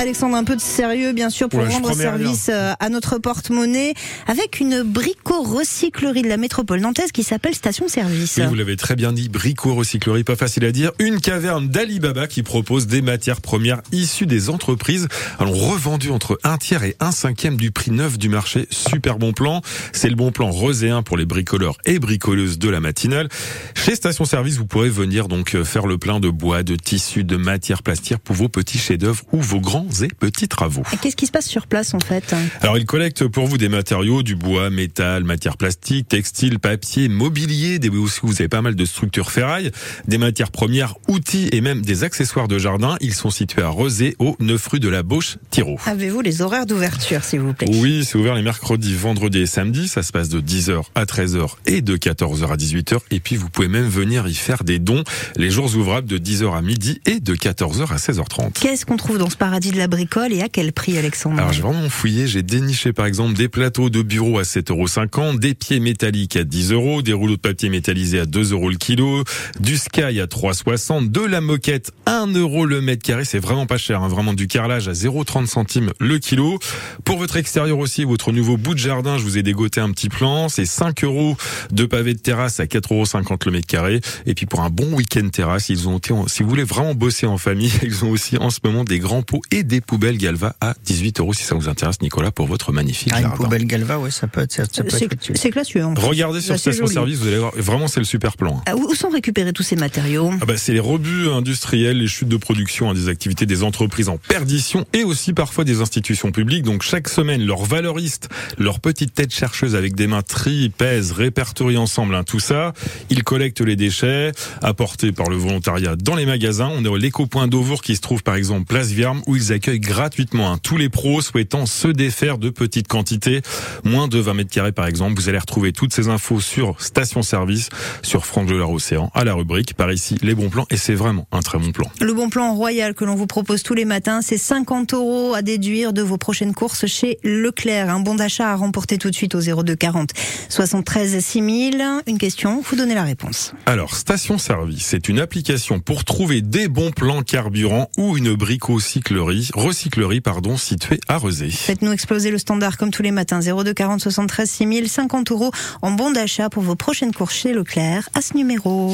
Alexandre, un peu de sérieux, bien sûr, pour rendre service euh, à notre porte-monnaie avec une brico-recyclerie de la métropole nantaise qui s'appelle Station Service. Oui, vous l'avez très bien dit, brico-recyclerie, pas facile à dire. Une caverne d'Alibaba qui propose des matières premières issues des entreprises, alors revendues entre un tiers et un cinquième du prix neuf du marché. Super bon plan. C'est le bon plan roséen pour les bricoleurs et bricoleuses de la matinale. Chez Station Service, vous pourrez venir donc euh, faire le plein de bois, de tissus, de matières plastiques pour vos petits chefs-d'œuvre ou vos grands et petits travaux. Qu'est-ce qui se passe sur place en fait Alors, ils collectent pour vous des matériaux, du bois, métal, matières plastiques, textiles, papier, mobilier, des, aussi vous avez pas mal de structures ferrailles, des matières premières, outils et même des accessoires de jardin. Ils sont situés à Rezé, au 9 rue de la Bauche, Thiraud. Avez-vous les horaires d'ouverture, s'il vous plaît? Oui, c'est ouvert les mercredis, vendredis et samedis. Ça se passe de 10h à 13h et de 14h à 18h. Et puis, vous pouvez même venir y faire des dons les jours ouvrables de 10h à midi et de 14h à 16h30. Qu'est-ce qu'on trouve dans ce paradis de la bricole et à quel prix, Alexandre Alors j'ai vraiment fouillé, j'ai déniché par exemple des plateaux de bureau à 7,50 euros, des pieds métalliques à 10 euros, des rouleaux de papier métallisés à 2 euros le kilo, du Sky à 3,60, de la moquette 1 euro le mètre carré, c'est vraiment pas cher, hein, vraiment du carrelage à 0,30 centimes le kilo. Pour votre extérieur aussi, votre nouveau bout de jardin, je vous ai dégoté un petit plan, c'est 5 euros de pavé de terrasse à 4,50 euros le mètre carré. Et puis pour un bon week-end terrasse, ils ont été, si vous voulez vraiment bosser en famille, ils ont aussi en ce moment des grands pots et poubelles Galva à 18 euros si ça vous intéresse, Nicolas, pour votre magnifique Ah, une jardin. poubelle Galva, ouais, ça peut être, ça, ça peut C'est être c'est classieux. en fait. Regardez sur Station joli. Service, vous allez voir, vraiment c'est le super plan. Ah, Où sont récupérés tous ces matériaux? Ah bah, c'est les rebuts industriels, les chutes de production, hein, des activités des entreprises en perdition et aussi parfois des institutions publiques. Donc chaque semaine, leurs valoristes, leurs petites têtes chercheuses avec des mains trient, pèsent, répertorient ensemble hein, tout ça. Ils collectent les déchets apportés par le volontariat dans les magasins. On est au l'éco-point d'Auvour qui se trouve par exemple place Vierme où ils accueillent gratuitement hein, tous les pros souhaitant se défaire de petites quantités, moins de 20 mètres carrés par exemple. Vous allez retrouver toutes ces infos sur Station Service, sur Franck de Océan, à la rubrique par ici les bons plans et c'est vraiment un très bon plan. Le bon plan royal que l'on vous propose tous les matins, c'est 50 euros à déduire de vos prochaines courses chez Leclerc. Un bon d'achat à remporter tout de suite au 02 40 73 6000. Une question, vous donnez la réponse. Alors, Station Service, c'est une application pour trouver des bons plans carburant ou une brico-cyclerie, recyclerie, pardon, située à Rezé. Faites-nous exploser le standard comme tous les matins. 02 40 73 6000. 50 euros en bon d'achat pour vos prochaines courses chez Leclerc à ce numéro.